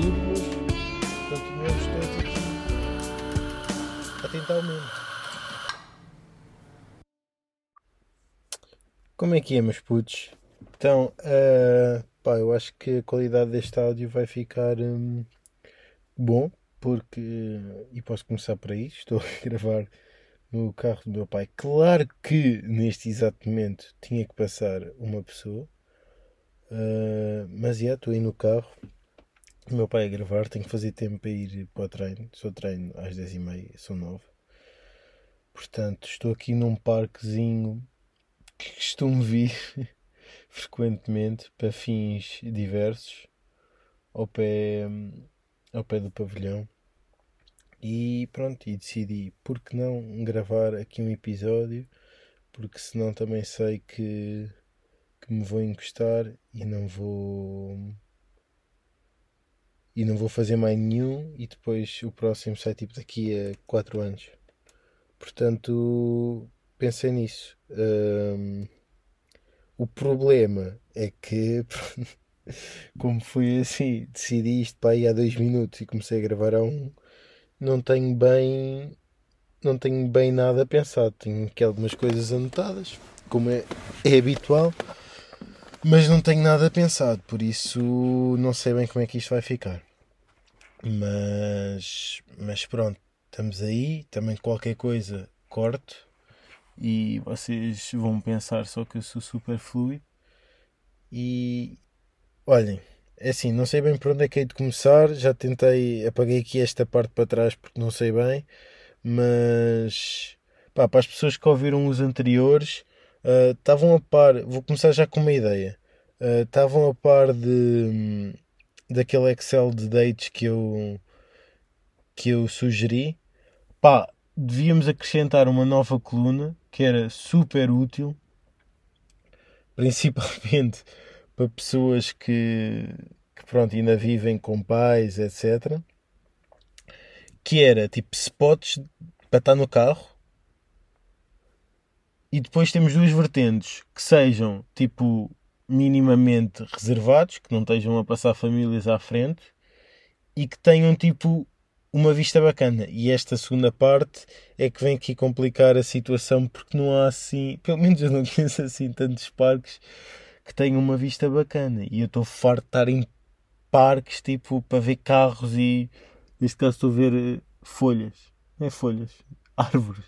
é mas continuamos todos aqui a tentar o mesmo. Como é que é, meus putos? Então, uh, pá, eu acho que a qualidade deste áudio vai ficar um, bom, porque. E posso começar por aí, estou a gravar no carro do meu pai. Claro que neste exato momento tinha que passar uma pessoa, uh, mas já estou aí no carro. O meu pai a gravar, tenho que fazer tempo para ir para o treino. Sou treino às 10h30, são 9 Portanto, estou aqui num parquezinho que costumo vir frequentemente para fins diversos ao pé, ao pé do pavilhão. E pronto, e decidi, por que não gravar aqui um episódio, porque senão também sei que, que me vou encostar e não vou e não vou fazer mais nenhum e depois o próximo sai tipo daqui a 4 anos. Portanto, pensei nisso. Um, o problema é que, como foi assim, decidi isto para aí há dois minutos e comecei a gravar a um, não tenho bem. Não tenho bem nada pensado. Tenho aqui algumas coisas anotadas, como é, é habitual, mas não tenho nada pensado, por isso não sei bem como é que isto vai ficar. Mas, mas pronto, estamos aí. Também qualquer coisa corto e vocês vão pensar só que eu sou super fluido. E olhem, é assim, não sei bem por onde é que hei de começar. Já tentei, apaguei aqui esta parte para trás porque não sei bem, mas pá, para as pessoas que ouviram os anteriores, uh, estavam a par. Vou começar já com uma ideia. Uh, estavam a par de daquele Excel de dates que eu que eu sugeri. Pá, devíamos acrescentar uma nova coluna que era super útil, principalmente para pessoas que, que pronto, ainda vivem com pais, etc. Que era tipo spots para estar no carro. E depois temos duas vertentes que sejam tipo minimamente reservados, que não estejam a passar famílias à frente e que tenham tipo uma vista bacana. E esta segunda parte é que vem aqui complicar a situação porque não há assim, pelo menos eu não conheço assim tantos parques que tenham uma vista bacana. E eu estou farto de estar em parques tipo para ver carros e neste caso estou a ver eh, folhas, não é folhas, árvores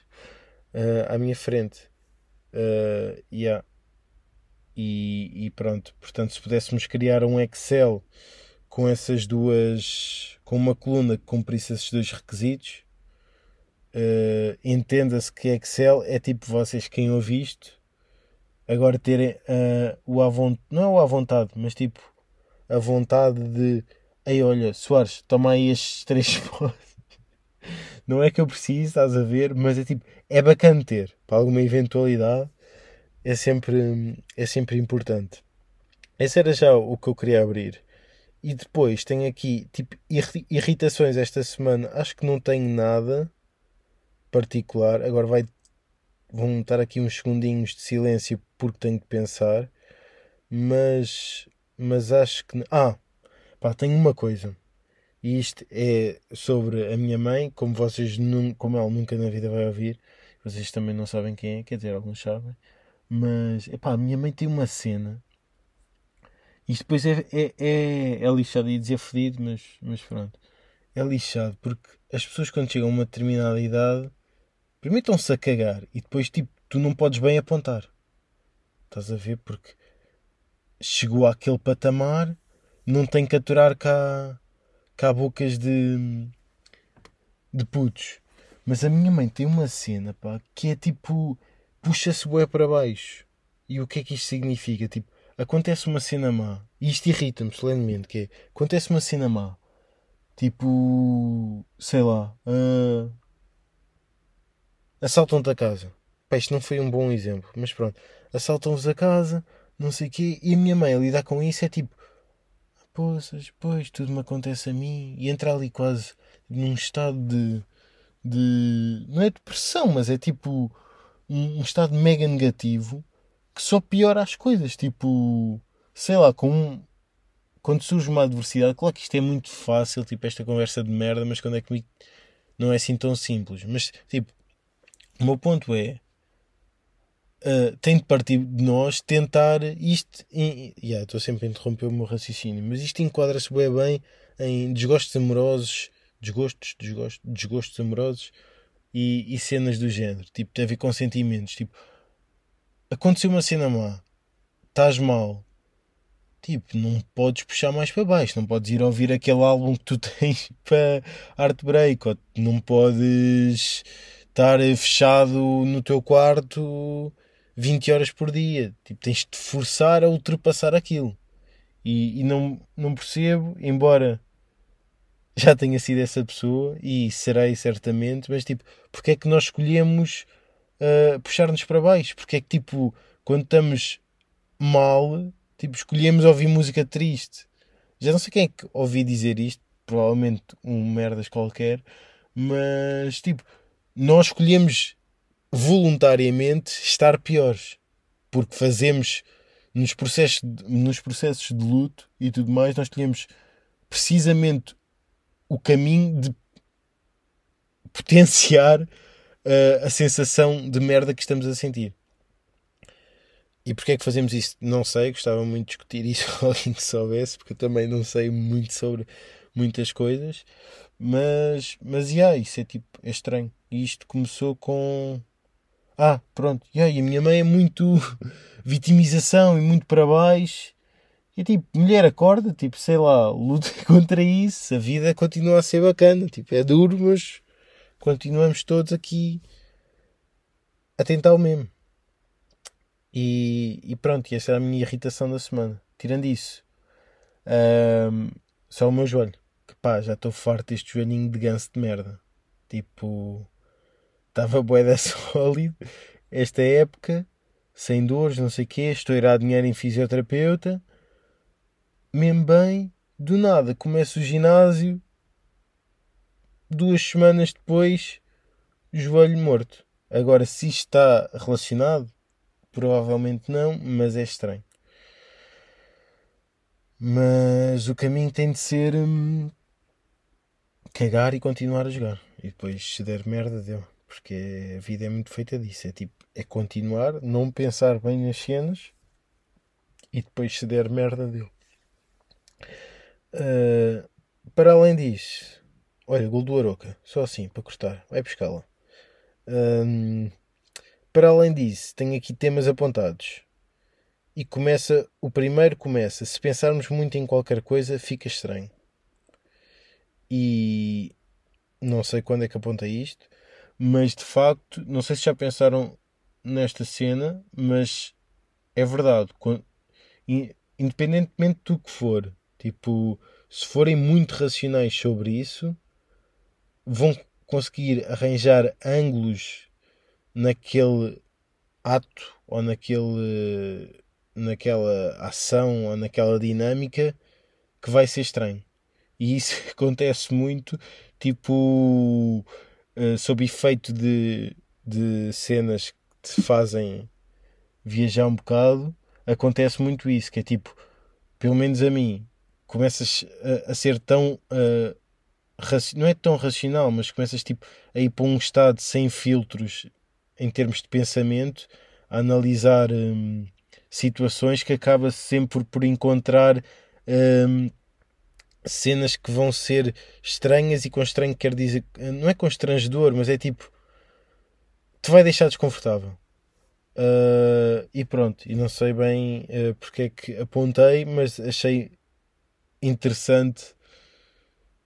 uh, à minha frente. Uh, yeah. e, e pronto, portanto, se pudéssemos criar um Excel com essas duas, com uma coluna que cumprisse esses dois requisitos, uh, entenda-se que Excel é tipo vocês quem ouve isto, agora terem uh, o à vontade, não é à vontade, mas tipo a vontade de ei olha, Soares, toma aí estes três spots. Não é que eu preciso, estás a ver, mas é tipo, é bacana ter para alguma eventualidade, é sempre, é sempre importante. Esse era já o que eu queria abrir. E depois tenho aqui tipo irritações esta semana. Acho que não tenho nada particular. Agora vai vão estar aqui uns segundinhos de silêncio porque tenho que pensar. Mas mas acho que ah, pá, tenho uma coisa. E isto é sobre a minha mãe, como vocês como ela nunca na vida vai ouvir. Vocês também não sabem quem é, quer dizer, alguns sabem. Mas, epá, a minha mãe tem uma cena isto depois é, é, é, é lixado, ia dizer fedido, mas, mas pronto. É lixado porque as pessoas quando chegam a uma determinada idade estão-se a cagar e depois tipo tu não podes bem apontar. Estás a ver? Porque chegou àquele patamar, não tem que aturar cá, cá bocas de, de putos. Mas a minha mãe tem uma cena pá, que é tipo puxa-se bué para baixo. E o que é que isto significa? Tipo, acontece uma cena má, e isto irrita-me solenemente, que é, acontece uma cena má, tipo, sei lá, uh, assaltam-te a casa. Pá, isto não foi um bom exemplo, mas pronto, assaltam-vos a casa, não sei o quê, e a minha mãe a lidar com isso é tipo, poças, pois, tudo me acontece a mim, e entra ali quase num estado de, de não é depressão, mas é tipo um, um estado mega negativo que só piora as coisas. Tipo, sei lá, com, quando surge uma adversidade, claro que isto é muito fácil, tipo, esta conversa de merda, mas quando é que não é assim tão simples. Mas, tipo, o meu ponto é. Uh, tem de partir de nós tentar isto. Estou yeah, sempre a interromper o meu raciocínio, mas isto enquadra-se bem, bem em desgostos amorosos, desgostos, desgostos, desgostos amorosos e, e cenas do género. Tipo, tem a ver com sentimentos. Tipo, aconteceu uma cena má, estás mal, tipo, não podes puxar mais para baixo, não podes ir ouvir aquele álbum que tu tens para Art Break, ou não podes estar fechado no teu quarto 20 horas por dia, tipo, tens de te forçar a ultrapassar aquilo. E, e não, não percebo, embora já tenha sido essa pessoa e serei certamente, mas tipo, porque é que nós escolhemos uh, puxar-nos para baixo? Porque é que tipo, quando estamos mal, tipo, escolhemos ouvir música triste. Já não sei quem é que ouvi dizer isto, provavelmente um merdas qualquer, mas tipo, nós escolhemos voluntariamente estar piores porque fazemos nos processos, de, nos processos de luto e tudo mais, nós escolhemos precisamente o caminho de potenciar uh, a sensação de merda que estamos a sentir. E porquê é que fazemos isso? Não sei, gostava muito de discutir isso com alguém que soubesse, porque eu também não sei muito sobre muitas coisas. Mas, mas yeah, isso é tipo, é estranho. E isto começou com. Ah, pronto, yeah, e a minha mãe é muito vitimização e muito para baixo. E tipo, mulher acorda, tipo, sei lá, luta contra isso, a vida continua a ser bacana, tipo, é duro, mas continuamos todos aqui a tentar o mesmo. E, e pronto, e essa é a minha irritação da semana. Tirando isso, um, só o meu joelho. Que pá, já estou farto deste joelhinho de ganso de merda. Tipo, estava boeda sólido esta época, sem dores, não sei o quê, estou a ir a dinheiro em fisioterapeuta mesmo bem, do nada começo o ginásio, duas semanas depois, joelho morto. Agora, se isto está relacionado, provavelmente não, mas é estranho. Mas o caminho tem de ser hum, cagar e continuar a jogar. E depois, se der merda, deu. Porque a vida é muito feita disso. É tipo, é continuar, não pensar bem nas cenas e depois, se der merda, deu. Uh, para além disso, olha, gol do Aroca, só assim, para cortar, vai buscá-la. Um, para além disso, tenho aqui temas apontados. E começa, o primeiro começa, se pensarmos muito em qualquer coisa, fica estranho. E não sei quando é que aponta isto, mas de facto, não sei se já pensaram nesta cena, mas é verdade. Independentemente do que for, Tipo, se forem muito racionais sobre isso, vão conseguir arranjar ângulos naquele ato ou naquele naquela ação ou naquela dinâmica que vai ser estranho. E isso acontece muito, tipo, uh, sob efeito de, de cenas que te fazem viajar um bocado, acontece muito isso, que é tipo, pelo menos a mim, começas a, a ser tão. Uh, não é tão racional, mas começas tipo, a ir para um estado sem filtros em termos de pensamento, a analisar um, situações que acaba sempre por encontrar um, cenas que vão ser estranhas e com estranho quer dizer não é constrangedor, mas é tipo te vai deixar desconfortável. Uh, e pronto, e não sei bem uh, porque é que apontei, mas achei interessante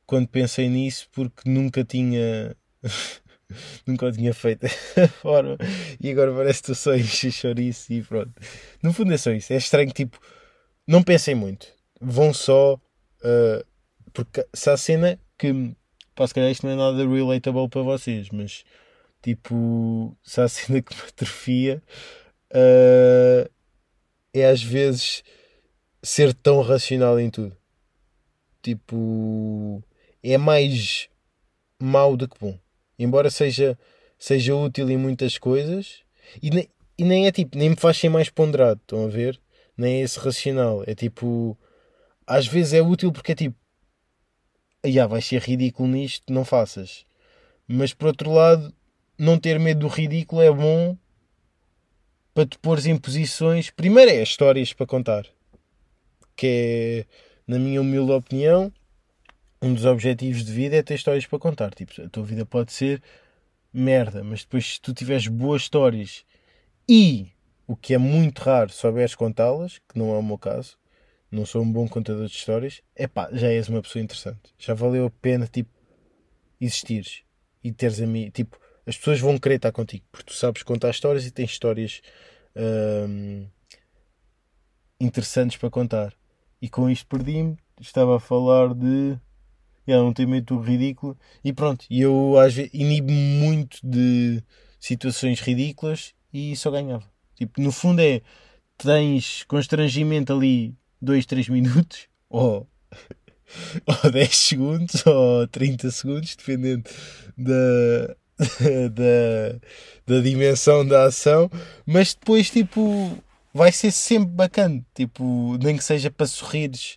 quando pensei nisso porque nunca tinha nunca tinha feito dessa forma e agora parece que estou só encher chouriço e pronto. No fundo é só isso. É estranho, tipo, não pensem muito. Vão só uh, porque se há cena que pá, se calhar isto não é nada relatable para vocês, mas tipo, se há cena que me atrofia uh, é às vezes ser tão racional em tudo. Tipo, é mais mau do que bom. Embora seja, seja útil em muitas coisas, e nem, e nem é tipo, nem me faz ser mais ponderado, estão a ver? Nem é esse racional. É tipo, às vezes é útil porque é tipo, ah, vai ser ridículo nisto, não faças. Mas por outro lado, não ter medo do ridículo é bom para te pôr em posições. Primeiro é histórias para contar, que é, na minha humilde opinião, um dos objetivos de vida é ter histórias para contar. Tipo, a tua vida pode ser merda, mas depois, se tu tiveres boas histórias e, o que é muito raro, souberes contá-las, que não é o meu caso, não sou um bom contador de histórias, é pá, já és uma pessoa interessante. Já valeu a pena, tipo, existires e teres a mim, tipo, as pessoas vão querer estar contigo porque tu sabes contar histórias e tens histórias hum, interessantes para contar. E com isto perdi-me. Estava a falar de. Yeah, não tem medo do ridículo. E pronto, e eu às inibo muito de situações ridículas e só ganhava. Tipo, no fundo é. Tens constrangimento ali 2, 3 minutos ou, ou 10 segundos ou 30 segundos, dependendo da, da, da dimensão da ação, mas depois, tipo, vai ser sempre bacana, tipo, nem que seja para sorrires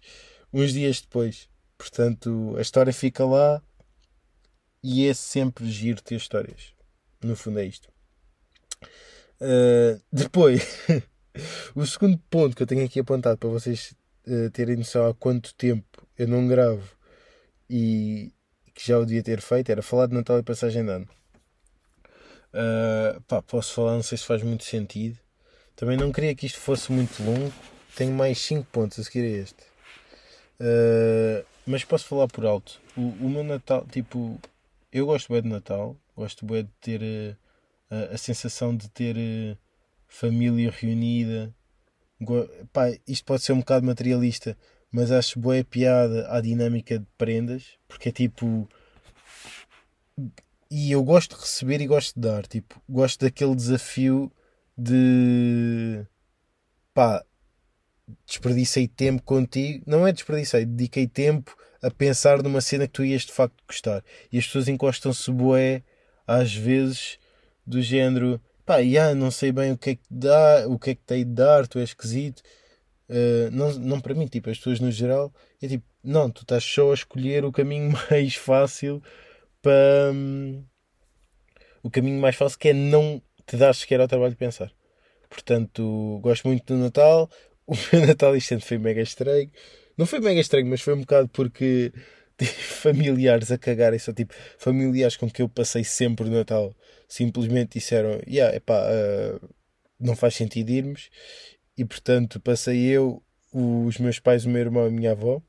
uns dias depois. Portanto, a história fica lá e é sempre giro ter histórias. No fundo, é isto. Uh, depois, o segundo ponto que eu tenho aqui apontado para vocês uh, terem noção há quanto tempo eu não gravo e que já o devia ter feito era falar de Natal e passagem de ano. Uh, pá, posso falar, não sei se faz muito sentido. Também não queria que isto fosse muito longo. Tenho mais 5 pontos a seguir a este. Uh, mas posso falar por alto. O, o, meu Natal, tipo, eu gosto bem de Natal. Gosto bem de ter uh, a, a, sensação de ter família reunida. Pá, isto pode ser um bocado materialista, mas acho boa piada à dinâmica de prendas, porque é tipo e eu gosto de receber e gosto de dar. Tipo, gosto daquele desafio de pá, desperdicei tempo contigo. Não é desperdicei, dediquei tempo a pensar numa cena que tu ias de facto gostar. E as pessoas encostam-se boé às vezes do género pá, yeah, não sei bem o que é que dá, o que é que tem de dar, tu és esquisito. Uh, não, não para mim, tipo, as pessoas no geral, é tipo, não, tu estás só a escolher o caminho mais fácil para hum, o caminho mais fácil que é não te dar sequer ao trabalho de pensar. Portanto, gosto muito do Natal. O meu Natal ano foi mega estranho. Não foi mega estranho, mas foi um bocado porque tive familiares a cagarem só tipo familiares com que eu passei sempre o Natal simplesmente disseram yeah, epá, uh, não faz sentido irmos e portanto passei eu os meus pais, o meu irmão e a minha avó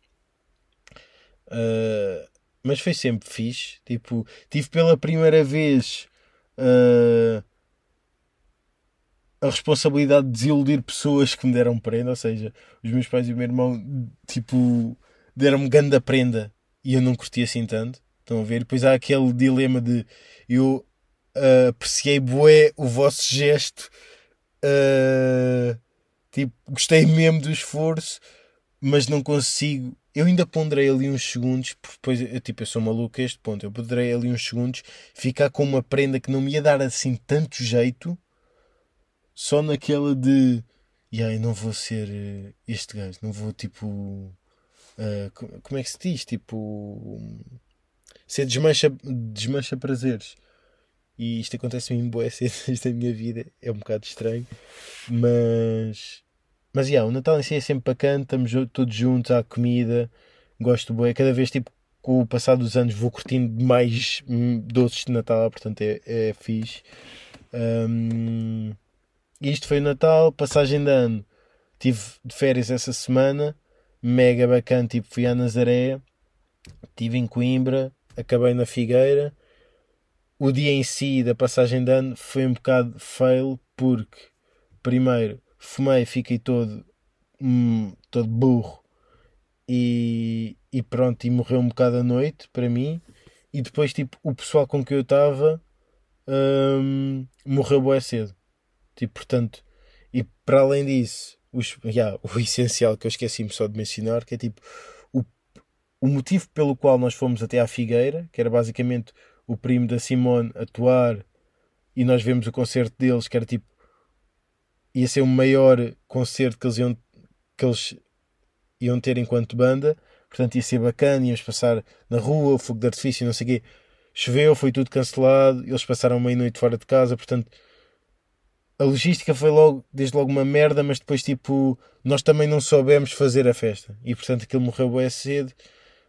uh, mas foi sempre fixe. Tipo, tive pela primeira vez uh, a responsabilidade de desiludir pessoas que me deram prenda, ou seja, os meus pais e o meu irmão, tipo, deram-me grande prenda e eu não curti assim tanto. Estão a ver? Depois há aquele dilema de eu uh, apreciei bué o vosso gesto, uh, tipo, gostei mesmo do esforço, mas não consigo eu ainda ponderei ali uns segundos, porque depois, eu, tipo, eu sou maluco a este ponto, eu ponderei ali uns segundos, ficar com uma prenda que não me ia dar assim tanto jeito, só naquela de, e aí não vou ser uh, este gajo, não vou tipo, uh, como é que se diz, tipo, ser desmancha, desmancha prazeres. E isto acontece em boas cenas da minha vida, é um bocado estranho, mas mas yeah, o Natal em si é sempre bacana, estamos todos juntos à comida, gosto bem. Cada vez, tipo, com o passar dos anos, vou curtindo mais hum, doces de Natal, portanto é, é fixe. Um, isto foi o Natal, passagem de ano. Tive de férias essa semana, mega bacana. Tipo, fui à Nazaré, estive em Coimbra, acabei na Figueira. O dia em si da passagem de ano foi um bocado fail, porque, primeiro, fumei, fiquei todo, hum, todo burro e, e pronto, e morreu um bocado à noite para mim. E depois, tipo, o pessoal com que eu estava hum, morreu bem cedo. Tipo, portanto, e para além disso, os, yeah, o essencial que eu esqueci-me só de mencionar, que é tipo o, o motivo pelo qual nós fomos até à Figueira, que era basicamente o primo da Simone atuar e nós vemos o concerto deles, que era tipo ia ser o maior concerto que eles iam que eles iam ter enquanto banda, portanto ia ser bacana, íamos passar na rua, fogo de artifício, não sei o quê. Choveu, foi tudo cancelado, eles passaram meia-noite fora de casa, portanto a logística foi logo, desde logo uma merda, mas depois tipo, nós também não soubemos fazer a festa. E portanto aquilo morreu bem cedo,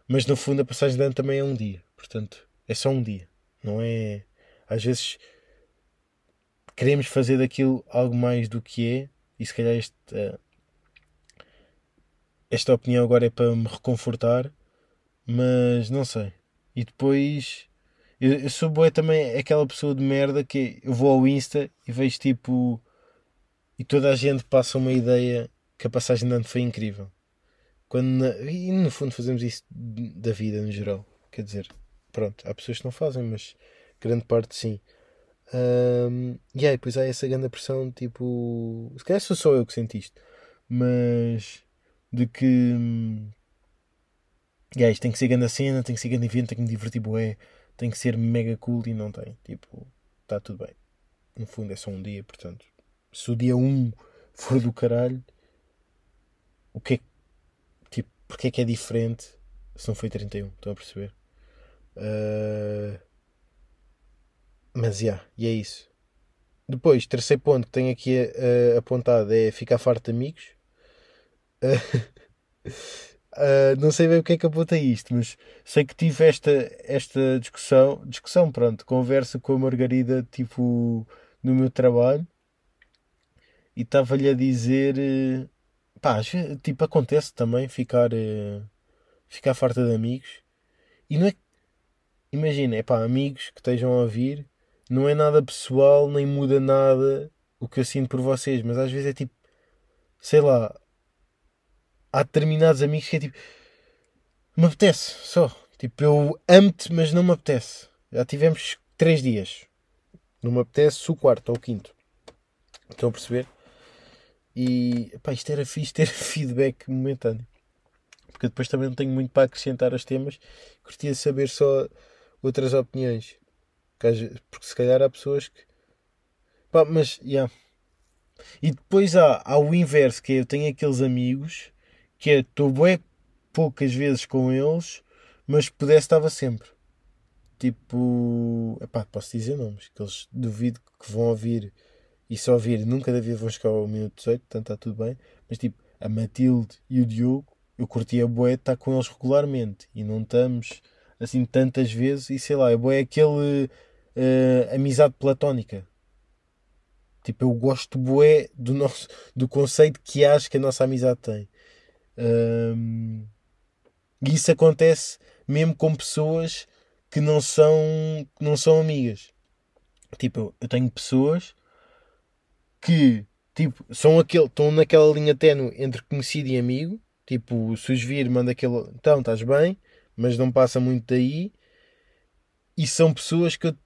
mas no fundo a passagem de ano também é um dia. Portanto, é só um dia. Não é. Às vezes queremos fazer daquilo algo mais do que é, e se calhar este, uh, esta opinião agora é para me reconfortar, mas não sei. E depois eu, eu sou boé também aquela pessoa de merda que eu vou ao Insta e vejo tipo. E toda a gente passa uma ideia que a passagem de ano foi incrível. Quando e no fundo fazemos isso da vida no geral. Quer dizer, pronto, há pessoas que não fazem, mas grande parte sim. Um, e aí, depois há essa grande pressão, tipo. Se calhar sou só eu que senti isto, mas. de que. Yeah, isto tem que ser grande cena, tem que ser grande evento, tem que me divertir, boé tem que ser mega cool e não tem. Tipo, está tudo bem. No fundo é só um dia, portanto. Se o dia 1 for do caralho, o que é tipo, porque é que é diferente se não foi 31? Estão a perceber? Uh... Mas já, yeah, e é isso. Depois, terceiro ponto que tenho aqui uh, apontado é ficar farto de amigos. Uh... Uh, não sei bem o que é que aponta isto, mas sei que tive esta, esta discussão, discussão, pronto, conversa com a Margarida, tipo, no meu trabalho, e estava-lhe a dizer, uh, pá, tipo, acontece também ficar, uh, ficar farta de amigos, e não é, imagina, é pá, amigos que estejam a ouvir, não é nada pessoal, nem muda nada o que eu sinto por vocês, mas às vezes é tipo, sei lá, há determinados amigos que é tipo. Me apetece, só. Tipo, eu amo-te, mas não me apetece. Já tivemos três dias. Não me apetece o quarto ou o quinto. Estão a perceber? E pá, isto era fixe ter feedback momentâneo. Porque depois também não tenho muito para acrescentar aos temas. Curtia saber só outras opiniões. Porque se calhar há pessoas que. Pá, mas. Yeah. E depois há, há o inverso, que é eu tenho aqueles amigos que é, estou bem poucas vezes com eles, mas pudesse estava sempre. Tipo, epá, posso dizer nomes, que eles duvido que vão ouvir e só ouvir, nunca da vida vão chegar ao minuto 18, portanto está tudo bem. Mas tipo, a Matilde e o Diogo, eu curti a boé estar com eles regularmente e não estamos assim tantas vezes e sei lá, a boé é aquele uh, amizade platónica. Tipo, eu gosto boé do nosso do conceito que acho que a nossa amizade tem. E isso acontece mesmo com pessoas que não são, que não são amigas. Tipo, eu tenho pessoas que tipo, são aquele, estão naquela linha ténue entre conhecido e amigo. Tipo, se os vir, manda aquele. Então, estás bem, mas não passa muito daí. E são pessoas que eu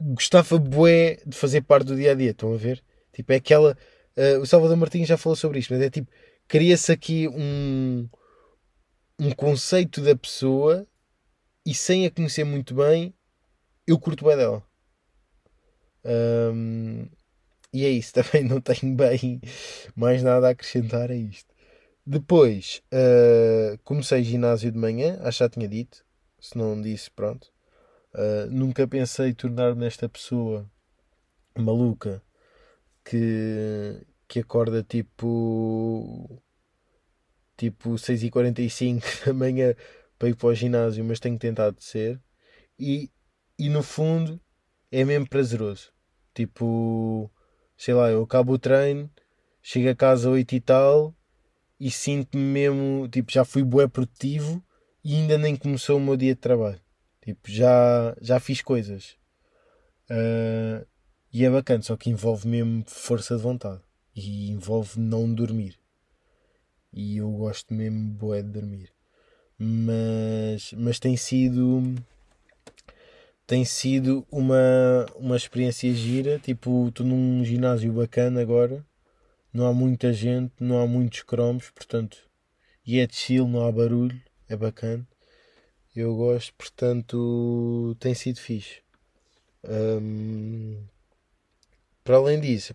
gostava bué de fazer parte do dia a dia. Estão a ver? Tipo, é aquela. Uh, o Salvador Martins já falou sobre isto, mas é tipo cria-se aqui um, um conceito da pessoa e sem a conhecer muito bem, eu curto bem dela. Um, e é isso, também não tenho bem mais nada a acrescentar a isto. Depois uh, comecei ginásio de manhã, acho que já tinha dito, se não disse, pronto. Uh, nunca pensei tornar-me nesta pessoa maluca que, que acorda tipo tipo 6h45 da manhã para ir para o ginásio, mas tenho tentado ser e, e no fundo é mesmo prazeroso. Tipo, sei lá, eu acabo o treino, chego a casa 8 e tal e sinto-me mesmo, tipo, já fui bué produtivo e ainda nem começou o meu dia de trabalho. Tipo, já, já fiz coisas. Uh, e é bacana, só que envolve mesmo força de vontade e envolve não dormir. E eu gosto mesmo bué de dormir. Mas, mas tem sido tem sido uma, uma experiência gira. Tipo, estou num ginásio bacana agora. Não há muita gente, não há muitos cromos, portanto, e é chill, não há barulho, é bacana. Eu gosto, portanto, tem sido fixe. Um, para além disso,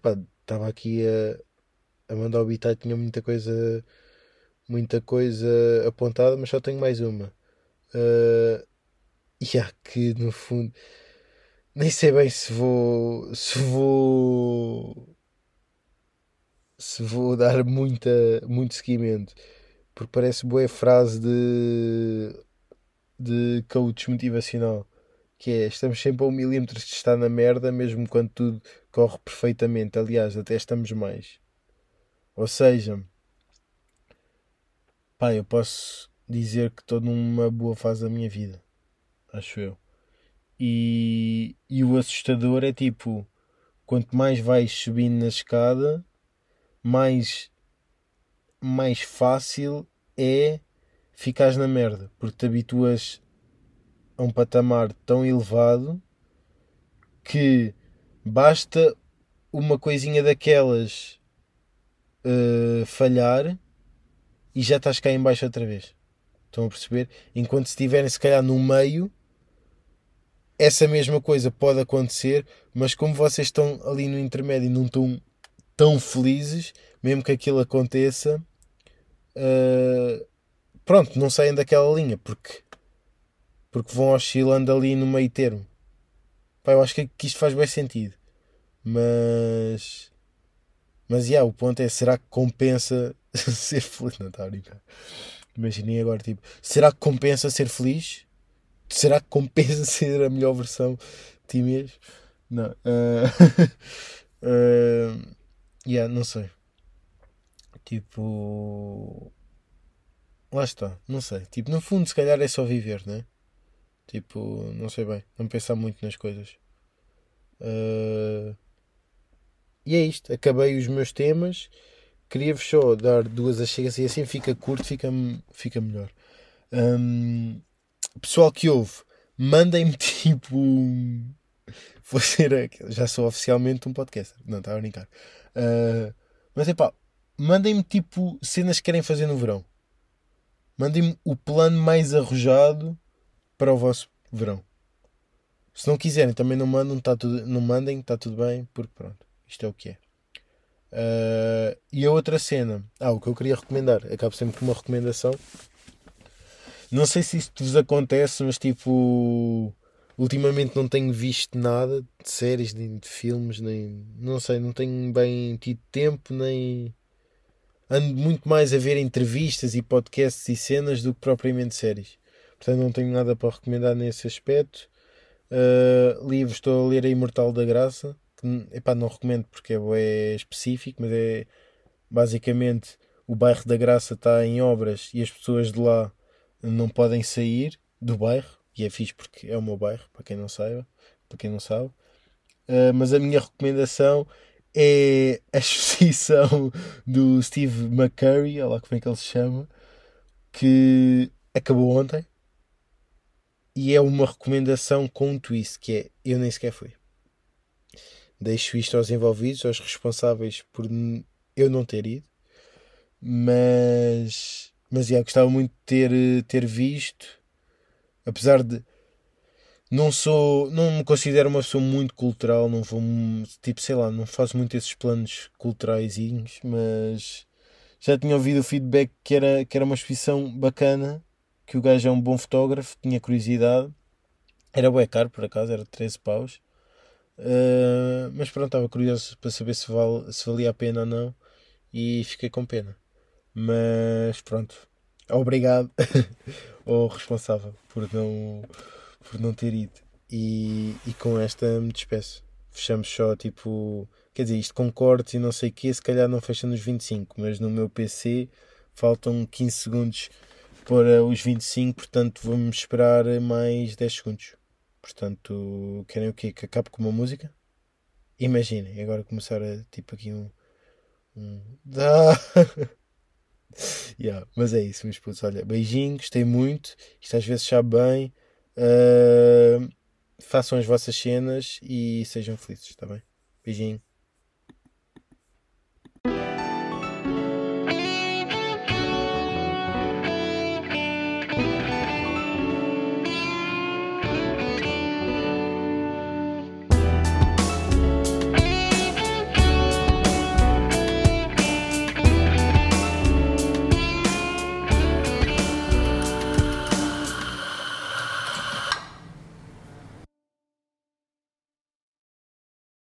estava aqui a, a mandar o habitat, tinha muita coisa muita coisa apontada, mas só tenho mais uma. Uh, e há que no fundo nem sei bem se vou se vou se vou dar muita, muito seguimento porque parece boa frase de de coach motivacional que é estamos sempre a um milímetro de estar na merda mesmo quando tudo corre perfeitamente. Aliás até estamos mais. Ou seja pá, eu posso dizer que estou numa boa fase da minha vida acho eu. E, e o assustador é tipo: quanto mais vais subindo na escada, mais, mais fácil é ficares na merda, porque te habituas a um patamar tão elevado que basta uma coisinha daquelas uh, falhar e já estás cá em baixo outra vez. Estão a perceber? Enquanto se estiverem se calhar no meio, essa mesma coisa pode acontecer, mas como vocês estão ali no intermédio e não estão tão felizes, mesmo que aquilo aconteça, uh, pronto, não saem daquela linha, porque, porque vão oscilando ali no meio termo. Pá, eu acho que, que isto faz bem sentido. Mas. Mas, yeah, o ponto é: será que compensa ser feliz? Não, está a brincar. Imaginem agora, tipo, será que compensa ser feliz? será que compensa ser a melhor versão de ti mesmo? Não. Uh, uh, yeah, não sei. Tipo. Lá está, não sei. Tipo, no fundo, se calhar é só viver, né? Tipo, não sei bem. Não pensar muito nas coisas. Uh, e é isto. Acabei os meus temas. Queria-vos só dar duas achegas e assim fica curto, fica, fica melhor. Um, pessoal que ouve, mandem-me tipo. Vou ser. Já sou oficialmente um podcaster. Não, estava a brincar. Uh, mas é pá, mandem-me tipo cenas que querem fazer no verão. Mandem-me o plano mais arrojado para o vosso verão. Se não quiserem, também não mandem, tá tudo, não mandem, está tudo bem, porque pronto, isto é o que é. Uh, e a outra cena, ah, o que eu queria recomendar, acabo sempre com uma recomendação, não sei se isto vos acontece, mas tipo. Ultimamente não tenho visto nada de séries, nem de filmes, nem. Não sei, não tenho bem tido tempo, nem. Ando muito mais a ver entrevistas e podcasts e cenas do que propriamente séries. Portanto, não tenho nada para recomendar nesse aspecto. Uh, livros, estou a ler A Imortal da Graça. Que, epá, não recomendo porque é, é específico, mas é basicamente o bairro da Graça está em obras e as pessoas de lá não podem sair do bairro, e é fixe porque é o meu bairro, para quem não saiba, para quem não sabe. Uh, mas a minha recomendação é a exposição do Steve McCurry, olha lá como é que ele se chama, que acabou ontem. E é uma recomendação com um twist, que é eu nem sequer fui. Deixo isto aos envolvidos, aos responsáveis por eu não ter ido. Mas mas já gostava muito de ter, eh, ter visto, apesar de não sou, não me considero uma pessoa muito cultural, não vou, tipo, sei lá, não faço muito esses planos culturais, mas já tinha ouvido o feedback que era, que era uma exposição bacana, que o gajo é um bom fotógrafo, tinha curiosidade, era bué caro por acaso, era 13 paus, uh, mas pronto, estava curioso para saber se, vale, se valia a pena ou não, e fiquei com pena. Mas pronto, obrigado ao responsável por não, por não ter ido. E, e com esta me despeço. Fechamos só tipo. Quer dizer, isto com cortes e não sei o que, se calhar não fecha nos 25, mas no meu PC faltam 15 segundos para os 25, portanto vamos esperar mais 10 segundos. Portanto, querem o quê? Que acabe com uma música? Imaginem, agora começar a tipo aqui um. um... Ah! yeah, mas é isso, meus putos. Olha, beijinho, gostei muito. Isto às vezes sabe bem. Uh, façam as vossas cenas e sejam felizes, está bem? Beijinho.